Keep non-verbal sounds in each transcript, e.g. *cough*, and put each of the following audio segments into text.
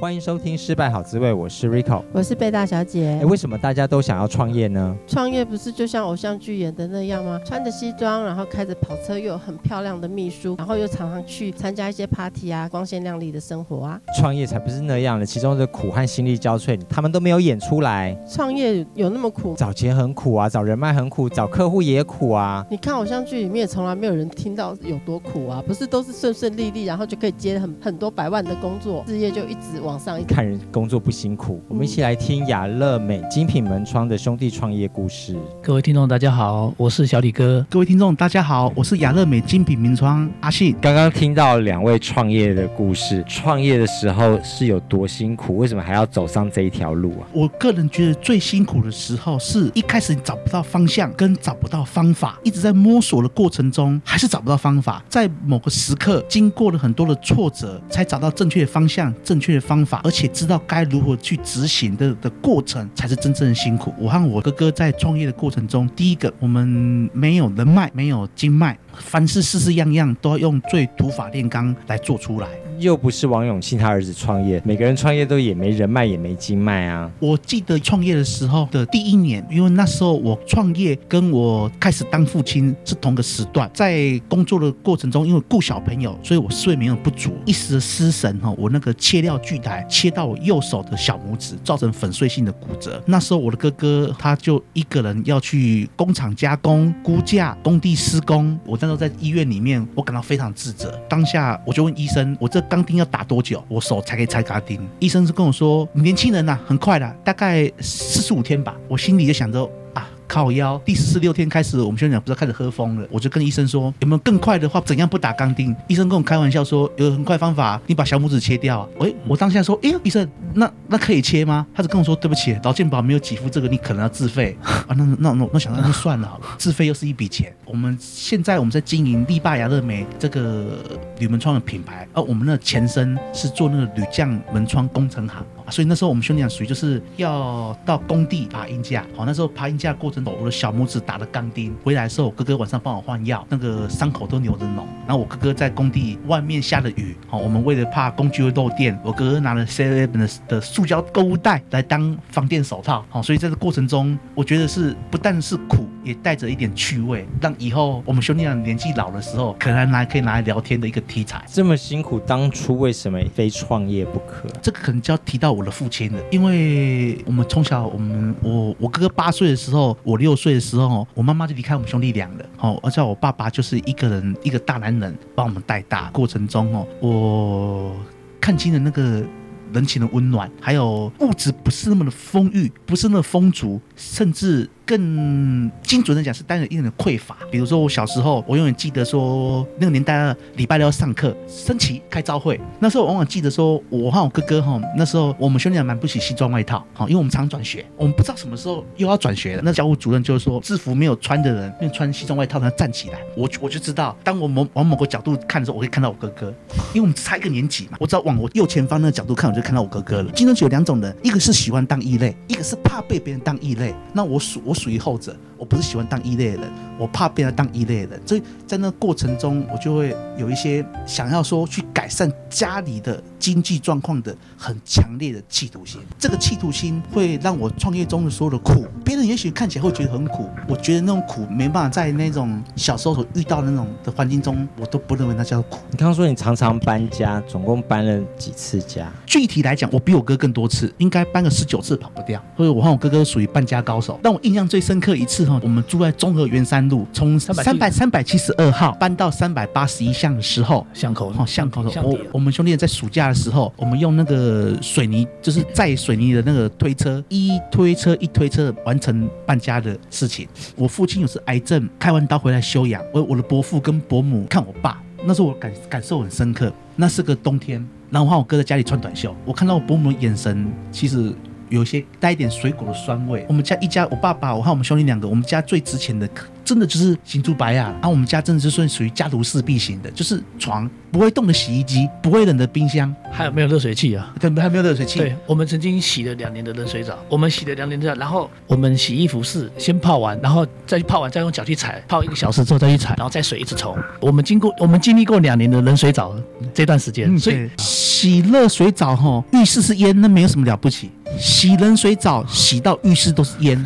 欢迎收听《失败好滋味》，我是 Rico，我是贝大小姐。诶，为什么大家都想要创业呢？创业不是就像偶像剧演的那样吗？穿着西装，然后开着跑车，又有很漂亮的秘书，然后又常常去参加一些 party 啊，光鲜亮丽的生活啊。创业才不是那样的，其中的苦和心力交瘁，他们都没有演出来。创业有那么苦？找钱很苦啊，找人脉很苦，找客户也苦啊。你看偶像剧里面，从来没有人听到有多苦啊，不是都是顺顺利利，然后就可以接很很多百万的工作，事业就一直往上一看人。工作不辛苦，我们一起来听雅乐美精品门窗的兄弟创业故事。各位听众，大家好，我是小李哥。各位听众，大家好，我是雅乐美精品门窗阿信。刚刚听到两位创业的故事，创业的时候是有多辛苦？为什么还要走上这一条路啊？我个人觉得最辛苦的时候，是一开始你找不到方向，跟找不到方法，一直在摸索的过程中，还是找不到方法。在某个时刻，经过了很多的挫折，才找到正确的方向、正确的方方法，而且知道该如何去执行的的过程，才是真正的辛苦。我和我哥哥在创业的过程中，第一个，我们没有人脉，没有经脉，凡事事事样样都要用最土法炼钢来做出来。又不是王永庆他儿子创业，每个人创业都也没人脉，也没经脉啊。我记得创业的时候的第一年，因为那时候我创业跟我开始当父亲是同个时段，在工作的过程中，因为顾小朋友，所以我睡眠不足，一时的失神哈，我那个切料锯台切到我右手的小拇指，造成粉碎性的骨折。那时候我的哥哥他就一个人要去工厂加工、估价、工地施工，我那时候在医院里面，我感到非常自责。当下我就问医生，我这钢钉要打多久，我手才可以拆钢钉？医生是跟我说，年轻人呐、啊，很快的，大概四十五天吧。我心里就想着。靠腰，第十六天开始，我们宣讲不知道开始喝疯了。我就跟医生说，有没有更快的话？怎样不打钢钉？医生跟我开玩笑说，有很快方法，你把小拇指切掉啊。哎，我当下说，哎，医生，那那可以切吗？他就跟我说，对不起，劳健保没有给付这个，你可能要自费 *laughs* 啊。那那那那想那就算了好了，自费又是一笔钱。我们现在我们在经营力霸雅乐美这个铝门窗的品牌，而我们的前身是做那个铝匠门窗工程行。所以那时候我们兄弟俩属于就是要到工地爬鹰架，好，那时候爬鹰架过程中，我的小拇指打了钢钉，回来的时候，我哥哥晚上帮我换药，那个伤口都流着脓。然后我哥哥在工地外面下了雨，好，我们为了怕工具会漏电，我哥哥拿了7-11的的塑胶购物袋来当防电手套，好，所以在这过程中，我觉得是不但是苦。也带着一点趣味，让以后我们兄弟俩年纪老的时候，可能来可以拿来聊天的一个题材。这么辛苦，当初为什么非创业不可？这个可能就要提到我的父亲了，因为我们从小，我们我我哥哥八岁的时候，我六岁的时候，我妈妈就离开我们兄弟俩了。哦，而且我爸爸就是一个人，一个大男人把我们带大。过程中哦，我看清了那个人情的温暖，还有物质不是那么的丰裕，不是那么丰足，甚至。更精准的讲，是带着一点的匮乏。比如说，我小时候，我永远记得说，那个年代礼拜六要上课，升旗开朝会。那时候往往记得说，我和我哥哥哈，那时候我们兄弟俩买不起西装外套，好，因为我们常转学，我们不知道什么时候又要转学了。那教务主任就是说，制服没有穿的人，因为穿西装外套，他站起来。我我就知道，当我某往某个角度看的时候，我可以看到我哥哥，因为我们差一个年级嘛。我只要往我右前方那个角度看，我就看到我哥哥了。竞争者有两种人，一个是喜欢当异类，一个是怕被别人当异类。那我属我。属于后者，我不是喜欢当一类的人，我怕变成当一类的人，所以在那个过程中，我就会有一些想要说去改善家里的经济状况的很强烈的企图心。这个企图心会让我创业中的所有的苦，别人也许看起来会觉得很苦，我觉得那种苦没办法在那种小时候所遇到的那种的环境中，我都不认为那叫苦。你刚刚说你常常搬家，总共搬了几次家？具体来讲，我比我哥更多次，应该搬个十九次跑不掉。所以我和我哥哥属于搬家高手，但我印象。最深刻一次哈，我们住在中和圆山路，从三百三百七十二号搬到三百八十一巷的时候，巷口哦，巷口的我我们兄弟在暑假的时候，我们用那个水泥，就是载水泥的那个推车，一推车一推车完成搬家的事情。我父亲有次癌症，开完刀回来休养，我我的伯父跟伯母看我爸，那时候我感感受很深刻。那是个冬天，然后我哥在家里穿短袖，我看到我伯母的眼神，其实。有些带一点水果的酸味。我们家一家，我爸爸，我和我们兄弟两个，我们家最值钱的。真的就是新竹白啊！然后我们家真的是算属于家徒四壁型的，就是床不会动的洗衣机，不会冷的冰箱，还有没有热水器啊？对，还没有热水器。对，我们曾经洗了两年的冷水澡，我们洗了两年的，然后我们洗衣服是先泡完，然后再去泡完，再用脚去踩，泡一个小时之后再去踩，然后再水一直冲。我们经过，我们经历过两年的冷水澡这段时间，嗯、所以洗热水澡哈，浴室是烟，那没有什么了不起。洗冷水澡洗到浴室都是烟。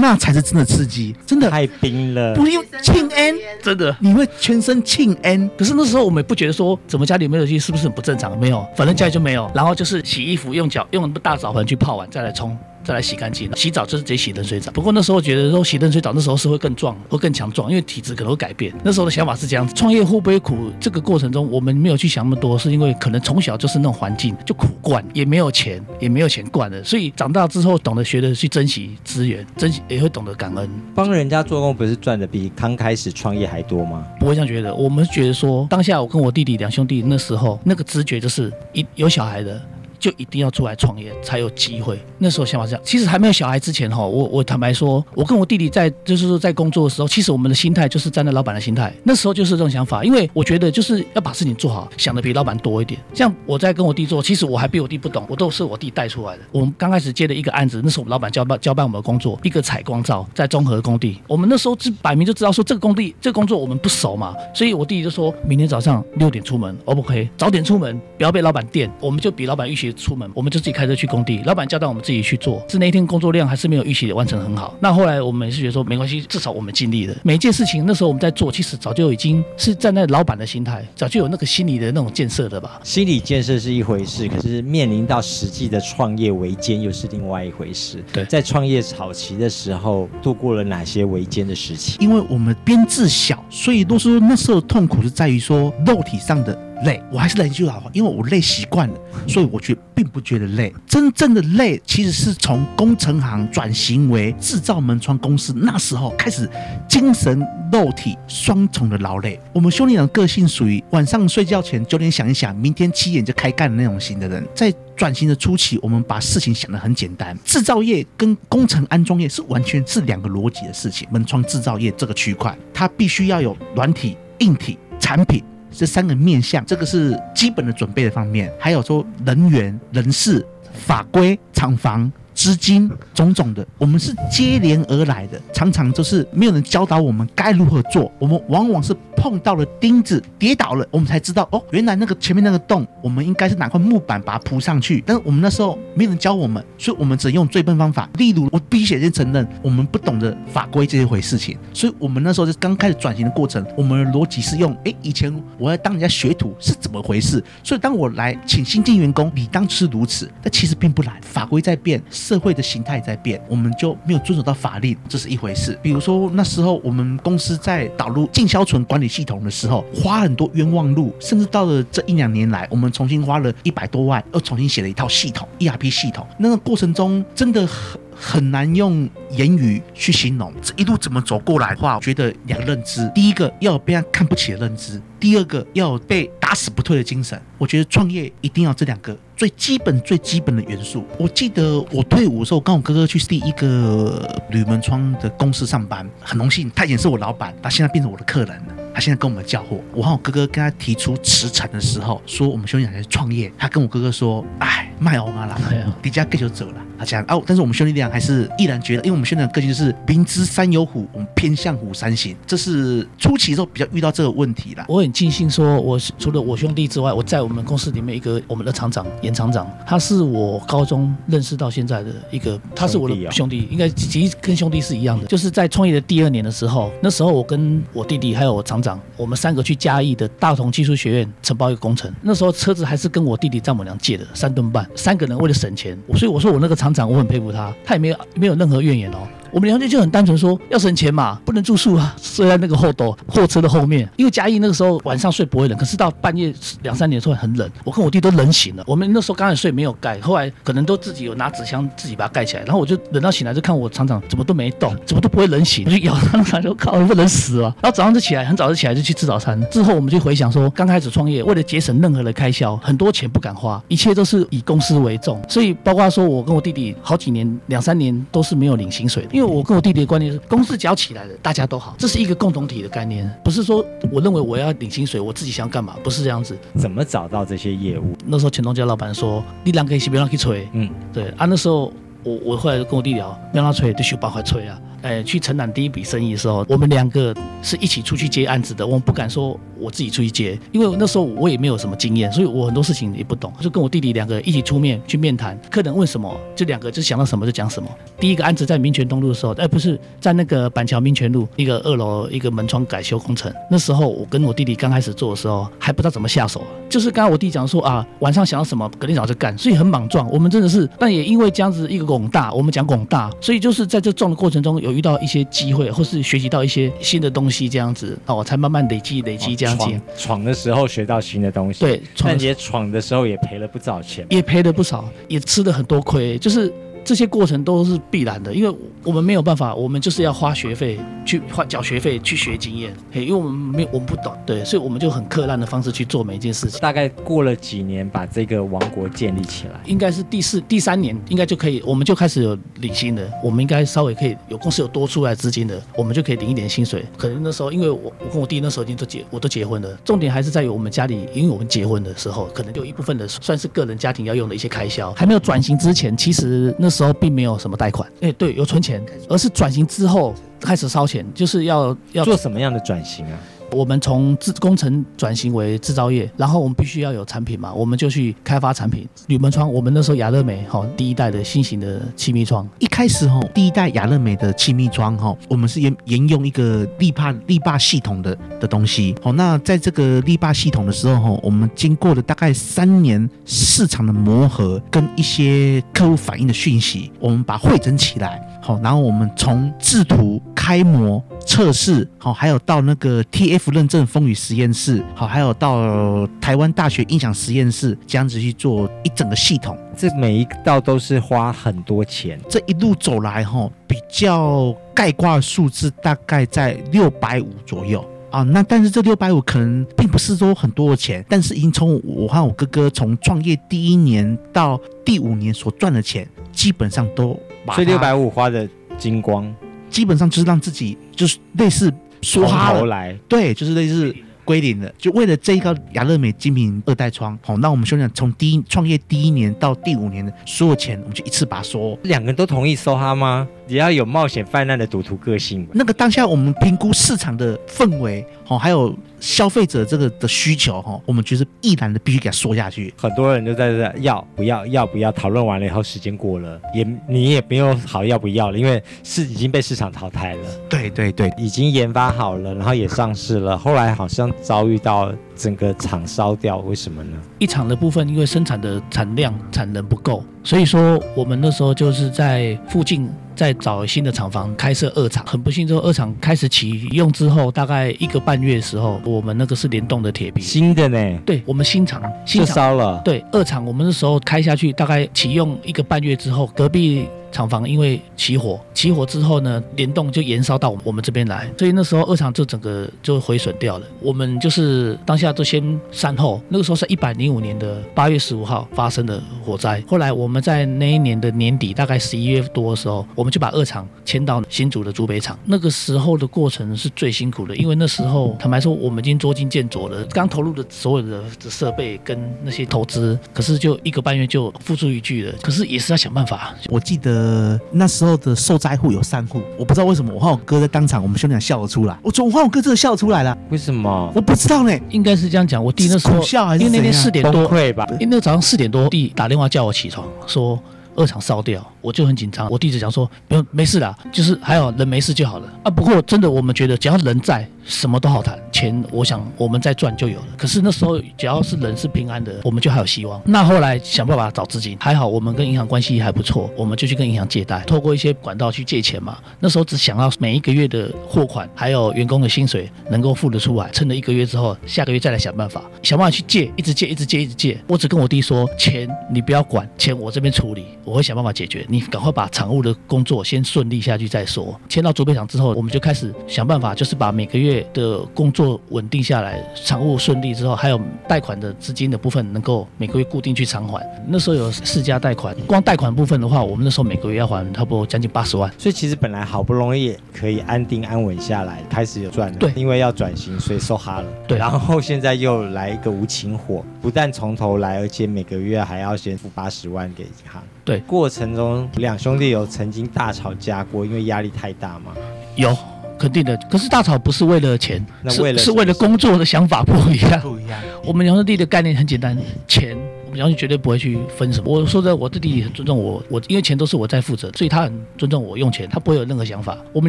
那才是真的刺激，真的太冰了，不用庆 N，真的你会全身庆 N。可是那时候我们也不觉得说，怎么家里没有东西是不是很不正常？没有，反正家里就没有。然后就是洗衣服用脚用大澡盆去泡完再来冲。再来洗干净，洗澡就是直接洗冷水澡。不过那时候觉得说洗冷水澡那时候是会更壮，会更强壮，因为体质可能会改变。那时候的想法是这样子。创业会不会苦？这个过程中我们没有去想那么多，是因为可能从小就是那种环境就苦惯，也没有钱，也没有钱惯了，所以长大之后懂得学着去珍惜资源，珍惜也会懂得感恩。帮人家做工不是赚的比刚开始创业还多吗？不会这样觉得，我们觉得说当下我跟我弟弟两兄弟那时候那个直觉就是一有小孩的。就一定要出来创业才有机会。那时候想法是这样，其实还没有小孩之前哈，我我坦白说，我跟我弟弟在就是说在工作的时候，其实我们的心态就是站在老板的心态。那时候就是这种想法，因为我觉得就是要把事情做好，想的比老板多一点。像我在跟我弟做，其实我还比我弟不懂，我都是我弟带出来的。我们刚开始接的一个案子，那是我们老板交办交办我们的工作，一个采光罩在综合工地。我们那时候就摆明就知道说这个工地这个工作我们不熟嘛，所以我弟弟就说明天早上六点出门，O 不 OK？早点出门，不要被老板电。我们就比老板预期出门，我们就自己开车去工地，老板交代我们自己去做。是那一天工作量还是没有预期的完成很好。那后来我们也是觉得说没关系，至少我们尽力了。每一件事情那时候我们在做，其实早就已经是站在老板的心态，早就有那个心理的那种建设的吧。心理建设是一回事，可是面临到实际的创业维艰又是另外一回事。对，在创业早期的时候，度过了哪些维艰的时期？因为我们编制小，所以都说那时候痛苦是在于说肉体上的。累，我还是来一句老话，因为我累习惯了，所以我觉并不觉得累。真正的累，其实是从工程行转型为制造门窗公司，那时候开始精神肉体双重的劳累。我们兄弟俩个性属于晚上睡觉前九点想一想，明天七点就开干的那种型的人。在转型的初期，我们把事情想得很简单，制造业跟工程安装业是完全是两个逻辑的事情。门窗制造业这个区块，它必须要有软体、硬体产品。这三个面向，这个是基本的准备的方面，还有说人员、人事、法规、厂房。资金种种的，我们是接连而来的，常常就是没有人教导我们该如何做，我们往往是碰到了钉子跌倒了，我们才知道哦，原来那个前面那个洞，我们应该是拿块木板把它铺上去。但是我们那时候没有人教我们，所以我们只能用最笨方法。例如，我必须先承认，我们不懂得法规这一回事情，所以我们那时候是刚开始转型的过程，我们的逻辑是用，哎，以前我要当人家学徒是怎么回事？所以当我来请新进员工，理当是如此，但其实并不然，法规在变。社会的形态在变，我们就没有遵守到法令，这是一回事。比如说那时候我们公司在导入进销存管理系统的时候，花很多冤枉路，甚至到了这一两年来，我们重新花了一百多万，又重新写了一套系统 ERP 系统。那个过程中真的很很难用言语去形容，这一路怎么走过来的话，我觉得两个认知：第一个要有被人看不起的认知，第二个要有被打死不退的精神。我觉得创业一定要这两个。最基本、最基本的元素。我记得我退伍的时候，跟我哥哥去第一个铝门窗的公司上班，很荣幸，他以前是我老板，他现在变成我的客人了。他现在跟我们交货。我和我哥哥跟他提出辞呈的时候，说我们兄弟俩在创业。他跟我哥哥说：“哎，卖欧啊啦，迪迦哥就走了。”他讲哦，但是我们兄弟俩还是毅然决然，因为我们兄弟俩个性就是明知山有虎，我们偏向虎山行。这是初期的时候比较遇到这个问题啦。我很庆幸说，我除了我兄弟之外，我在我们公司里面一个我们的厂长严厂长，他是我高中认识到现在的一个，他是我的兄弟，应该其实跟兄弟是一样的。就是在创业的第二年的时候，那时候我跟我弟弟还有我厂长，我们三个去嘉义的大同技术学院承包一个工程。那时候车子还是跟我弟弟丈母娘借的三吨半，三个人为了省钱，所以我说我那个厂长我很佩服他，他也没有没有任何怨言哦。我们两兄弟就很单纯说要省钱嘛，不能住宿啊，睡在那个后斗货车的后面。因为嘉义那个时候晚上睡不会冷，可是到半夜两三点的时候很冷，我跟我弟都冷醒了。我们那时候刚开始睡没有盖，后来可能都自己有拿纸箱自己把它盖起来，然后我就冷到醒来就看我厂长怎么都没动，怎么都不会冷醒，我就咬厂长就靠，不能死啊。然后早上就起来，很早就起来就去吃早餐。之后我们就回想说，刚开始创业为了节省任何的开销，很多钱不敢花，一切都是以公司为重，所以包括说我跟我弟弟好几年两三年都是没有领薪水的，因为我跟我弟弟的观念是公司只要起来了，大家都好，这是一个共同体的概念，不是说我认为我要领薪水，我自己想干嘛，不是这样子。怎么找到这些业务？那时候钱东家老板说，你两个一起别让去吹，嗯，对啊，那时候我我后来就跟我弟聊，让他吹就想办法吹啊。哎，去承揽第一笔生意的时候，我们两个是一起出去接案子的。我们不敢说我自己出去接，因为那时候我也没有什么经验，所以我很多事情也不懂。就跟我弟弟两个一起出面去面谈，客人问什么，就两个就想到什么就讲什么。第一个案子在民权东路的时候，哎，不是在那个板桥民权路一个二楼一个门窗改修工程。那时候我跟我弟弟刚开始做的时候，还不知道怎么下手。就是刚刚我弟讲说啊，晚上想到什么，隔天早上就干，所以很莽撞。我们真的是，但也因为这样子一个广大，我们讲广大，所以就是在这撞的过程中有遇到一些机会。或是学习到一些新的东西，这样子哦，我才慢慢累积累积这样子。闯的时候学到新的东西，对，但也闯的时候也赔了不少钱，也赔了不少，也吃了很多亏，就是。这些过程都是必然的，因为我们没有办法，我们就是要花学费去花缴学费去学经验，嘿，因为我们没有我们不懂，对，所以我们就很克难的方式去做每一件事情。大概过了几年，把这个王国建立起来，应该是第四、第三年，应该就可以，我们就开始有领薪了。我们应该稍微可以有公司有多出来资金的，我们就可以领一点薪水。可能那时候，因为我我跟我弟那时候已经都结，我都结婚了。重点还是在于我们家里，因为我们结婚的时候，可能就一部分的算是个人家庭要用的一些开销。还没有转型之前，其实那时候并没有什么。贷款，哎，对，有存钱，而是转型之后开始烧钱，就是要要做什么样的转型啊？我们从制工程转型为制造业，然后我们必须要有产品嘛，我们就去开发产品。铝门窗，我们那时候亚乐美哈第一代的新型的气密窗，一开始哈第一代亚乐美的气密窗哈，我们是沿沿用一个力霸力霸系统的的东西。好，那在这个力霸系统的时候哈，我们经过了大概三年市场的磨合跟一些客户反映的讯息，我们把汇整起来。好，然后我们从制图、开模、测试，好，还有到那个 TF 认证风雨实验室，好，还有到台湾大学音响实验室，这样子去做一整个系统。这每一道都是花很多钱。这一路走来，哈，比较概括的数字大概在六百五左右啊。那但是这六百五可能并不是说很多的钱，但是已经从我和我哥哥从创业第一年到第五年所赚的钱，基本上都。所以六百五花的精光，基本上就是让自己就是类似说哈头来，对，就是类似归零的，就为了这一个雅乐美精品二代窗。好，那我们兄弟俩从第一创业第一年到第五年的所有钱，我们就一次把它收。两个人都同意收哈吗？也要有冒险泛滥的赌徒个性。那个当下我们评估市场的氛围，好，还有。消费者这个的需求哈，我们就是毅然的必须给他说下去。很多人就在这要不要要不要讨论完了以后，时间过了，也你也没有好要不要了，因为是已经被市场淘汰了。对对对，已经研发好了，然后也上市了，后来好像遭遇到整个厂烧掉，为什么呢？一厂的部分因为生产的产量产能不够，所以说我们那时候就是在附近。在找新的厂房开设二厂，很不幸，之后二厂开始启用之后，大概一个半月的时候，我们那个是联动的铁皮，新的呢？对，我们新厂新厂烧了。对，二厂我们那时候开下去，大概启用一个半月之后，隔壁。厂房因为起火，起火之后呢，联动就延烧到我们这边来，所以那时候二厂就整个就毁损掉了。我们就是当下就先善后。那个时候是一百零五年的八月十五号发生的火灾。后来我们在那一年的年底，大概十一月多的时候，我们就把二厂迁到新竹的竹北厂。那个时候的过程是最辛苦的，因为那时候坦白说，我们已经捉襟见肘了，刚投入的所有的设备跟那些投资，可是就一个半月就付诸一炬了。可是也是要想办法。我记得。呃，那时候的受灾户有三户，我不知道为什么我和我哥在当场，我们兄弟俩笑了出来。我说我和我哥真的笑出来了，为什么？我不知道呢，应该是这样讲。我弟那时候笑还是因为那天四点多崩溃吧？因为那个早上四点多，弟打电话叫我起床，说二厂烧掉，我就很紧张。我弟子讲说，不用，没事啦，就是还好人没事就好了啊。不过真的，我们觉得只要人在，什么都好谈。钱，我想我们再赚就有了。可是那时候只要是人是平安的，我们就还有希望。那后来想办法找资金，还好我们跟银行关系还不错，我们就去跟银行借贷，透过一些管道去借钱嘛。那时候只想要每一个月的货款还有员工的薪水能够付得出来，撑了一个月之后，下个月再来想办法，想办法去借，一直借，一直借，一直借。我只跟我弟说，钱你不要管，钱我这边处理，我会想办法解决。你赶快把厂务的工作先顺利下去再说。签到竹北厂之后，我们就开始想办法，就是把每个月的工作稳定下来，厂务顺利之后，还有贷款的资金的部分能够每个月固定去偿还。那时候有四家贷款，光贷款部分的话，我们那时候每个月要还差不多将近八十万。所以其实本来好不容易可以安定安稳下来，开始有赚了。对，因为要转型，所以受哈了。对，然后现在又来一个无情火，不但从头来，而且每个月还要先付八十万给银行。对，过程中两兄弟有曾经大吵架过，因为压力太大吗？有。肯定的，可是大吵不是为了钱，那为了是是为了工作的想法不一样。不一样。我们两兄弟的概念很简单，钱。然后绝对不会去分什么。我说的，我的弟弟很尊重我，我因为钱都是我在负责，所以他很尊重我用钱，他不会有任何想法。我们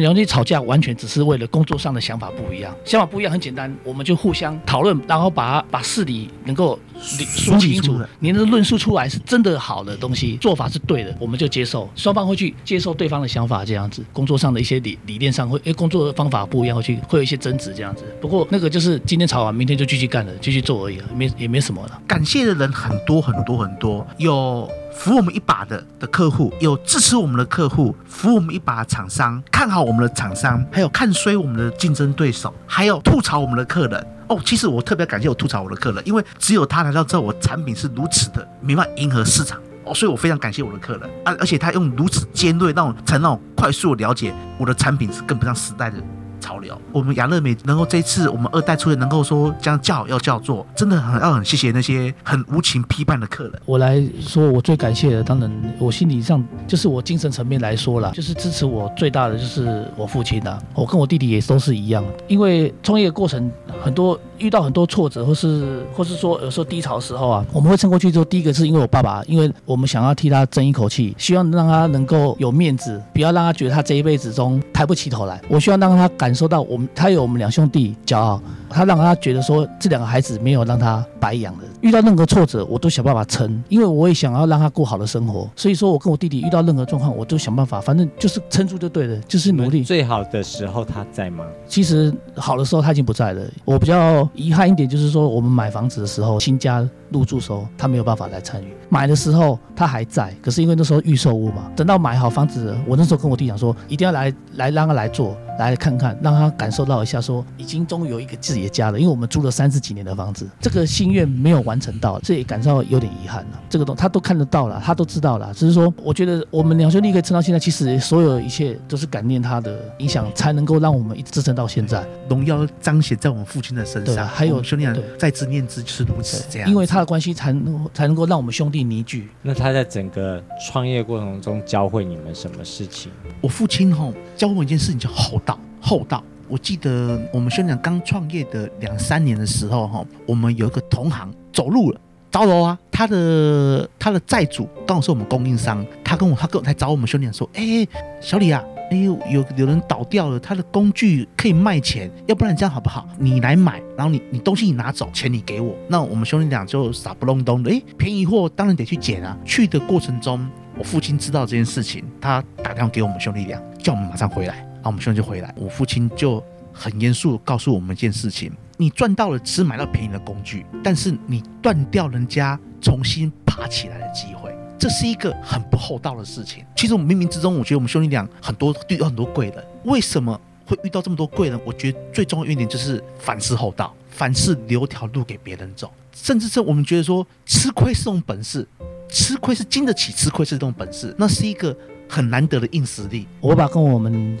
两兄弟吵架完全只是为了工作上的想法不一样，想法不一样很简单，我们就互相讨论，然后把把事理能够说清楚。你的论述出来是真的好的东西，做法是对的，我们就接受。双方会去接受对方的想法，这样子。工作上的一些理理念上会，诶，工作的方法不一样，会去会有一些争执这样子。不过那个就是今天吵完，明天就继续干了，继续做而已了，没也没什么了。感谢的人很多很多很多。有扶我们一把的的客户，有支持我们的客户，扶我们一把的厂商，看好我们的厂商，还有看衰我们的竞争对手，还有吐槽我们的客人。哦，其实我特别感谢我吐槽我的客人，因为只有他来到之后，我产品是如此的没办法迎合市场哦，所以我非常感谢我的客人啊，而且他用如此尖锐，让我才让我快速了解我的产品是跟不上时代的。潮流，我们亚乐美能够这次我们二代出现，能够说这样叫要叫做，真的很要很谢谢那些很无情批判的客人。我来说，我最感谢的，当然我心理上就是我精神层面来说啦，就是支持我最大的就是我父亲啦。我跟我弟弟也都是一样，因为创业过程很多遇到很多挫折，或是或是说有时候低潮的时候啊，我们会撑过去之后，第一个是因为我爸爸，因为我们想要替他争一口气，希望让他能够有面子，不要让他觉得他这一辈子中抬不起头来。我希望让他感。说到我们，他有我们两兄弟骄傲，他让他觉得说这两个孩子没有让他白养的。遇到任何挫折，我都想办法撑，因为我也想要让他过好的生活。所以说我跟我弟弟遇到任何状况，我都想办法，反正就是撑住就对了，就是努力。最好的时候他在吗？其实好的时候他已经不在了。我比较遗憾一点就是说，我们买房子的时候，新家入住的时候，他没有办法来参与。买的时候他还在，可是因为那时候预售屋嘛，等到买好房子，我那时候跟我弟讲说，一定要来来让他来做。来看看，让他感受到一下，说已经终于有一个自己的家了。因为我们租了三十几年的房子，这个心愿没有完成到，这也感受到有点遗憾了。这个东他都看得到了，他都知道了。只是说，我觉得我们两兄弟可以撑到现在，其实所有一切都是感念他的影响，才能够让我们一直支撑到现在。荣耀彰显在我们父亲的身上，还有兄弟俩在之念之就是如此这样。因为他的关系才能才能够让我们兄弟凝聚。那他在整个创业过程中教会你们什么事情？我父亲吼教我一件事情叫厚道。厚道，我记得我们兄弟俩刚创业的两三年的时候，哈，我们有一个同行走路了，糟了啊！他的他的债主刚好是我们供应商，他跟我他跟我来找我们兄弟俩说，哎，小李啊，哎呦，有有人倒掉了，他的工具可以卖钱，要不然这样好不好？你来买，然后你你东西你拿走，钱你给我。那我们兄弟俩就傻不隆咚的，哎，便宜货当然得去捡啊。去的过程中，我父亲知道这件事情，他打电话给我们兄弟俩，叫我们马上回来。我们兄弟就回来，我父亲就很严肃告诉我们一件事情：你赚到了只买到便宜的工具，但是你断掉人家重新爬起来的机会，这是一个很不厚道的事情。其实我们冥冥之中，我觉得我们兄弟俩很多遇到很多贵人，为什么会遇到这么多贵人？我觉得最重要一点就是凡事厚道，凡事留条路给别人走，甚至是我们觉得说吃亏是种本事，吃亏是经得起吃亏是这种本事，那是一个。很难得的硬实力。我爸跟我们，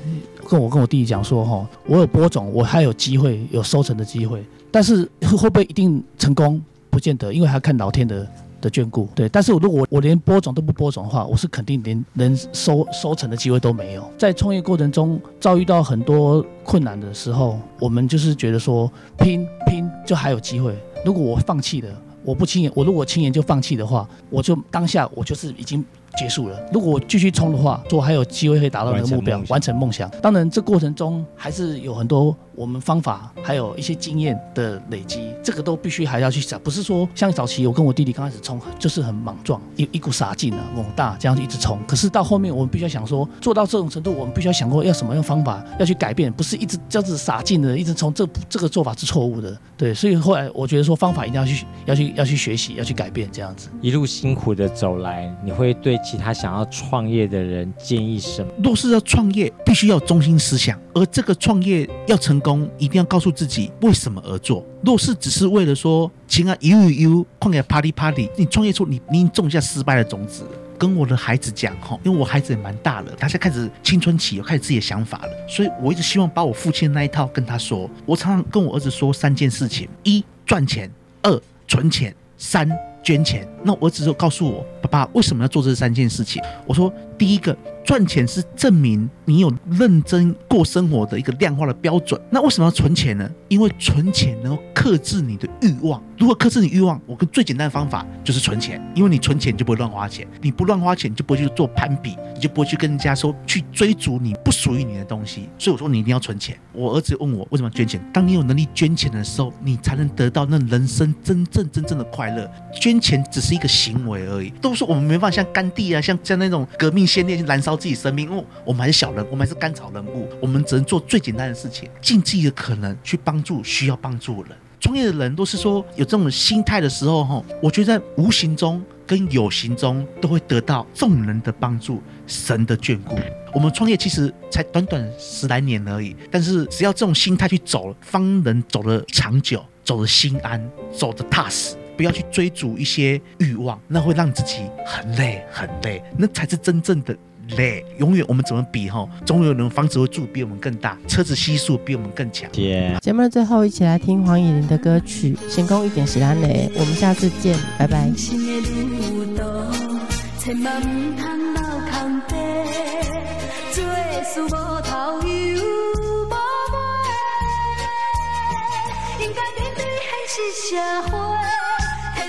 跟我跟我弟弟讲说，哈，我有播种，我还有机会有收成的机会，但是会不会一定成功，不见得，因为还要看老天的的眷顾。对，但是如果我连播种都不播种的话，我是肯定连能收收成的机会都没有。在创业过程中遭遇到很多困难的时候，我们就是觉得说拼拼就还有机会。如果我放弃了，我不轻言，我如果轻言就放弃的话，我就当下我就是已经。结束了。如果我继续冲的话，说还有机会可以达到那个目标，完成梦想。当然，这过程中还是有很多我们方法，还有一些经验的累积，这个都必须还要去想。不是说像早期我跟我弟弟刚开始冲，就是很莽撞，一一股傻劲啊，猛大这样一直冲。可是到后面，我们必须要想说，做到这种程度，我们必须要想过要什么样方法要去改变，不是一直这样子傻劲的一直冲，这这个做法是错误的。对，所以后来我觉得说方法一定要去要去要去学习，要去改变这样子。一路辛苦的走来，你会对其他想要创业的人建议什么？若是要创业，必须要中心思想，而这个创业要成功，一定要告诉自己为什么而做。若是只是为了说情啊悠悠，旷野 party party，你创业出你你种下失败的种子。跟我的孩子讲哈，因为我孩子也蛮大了，他现在开始青春期，有开始自己的想法了，所以我一直希望把我父亲那一套跟他说。我常常跟我儿子说三件事情：一赚钱，二存钱，三捐钱。*laughs* 那我儿子就告诉我，爸爸为什么要做这三件事情？我说第一个。赚钱是证明你有认真过生活的一个量化的标准。那为什么要存钱呢？因为存钱能够克制你的欲望。如果克制你欲望，我跟最简单的方法就是存钱。因为你存钱，就不会乱花钱。你不乱花钱，就不会去做攀比，你就不会去跟人家说去追逐你不属于你的东西。所以我说你一定要存钱。我儿子问我为什么要捐钱？当你有能力捐钱的时候，你才能得到那人生真正真正的快乐。捐钱只是一个行为而已。都说我们没办法像甘地啊，像像那种革命先烈去燃烧。自己生命，因为我们还是小人，我们还是甘草人物，我们只能做最简单的事情，尽自己的可能去帮助需要帮助的人。创业的人都是说有这种心态的时候，哈，我觉得无形中跟有形中都会得到众人的帮助，神的眷顾。我们创业其实才短短十来年而已，但是只要这种心态去走，方能走得长久，走得心安，走得踏实。不要去追逐一些欲望，那会让自己很累很累，那才是真正的。累，永远我们怎么比哈？总有人房子会住比我们更大，车子系数比我们更强。节目的最后，一起来听黄乙玲的歌曲《成功一点是咱的》。我们下次见，拜拜。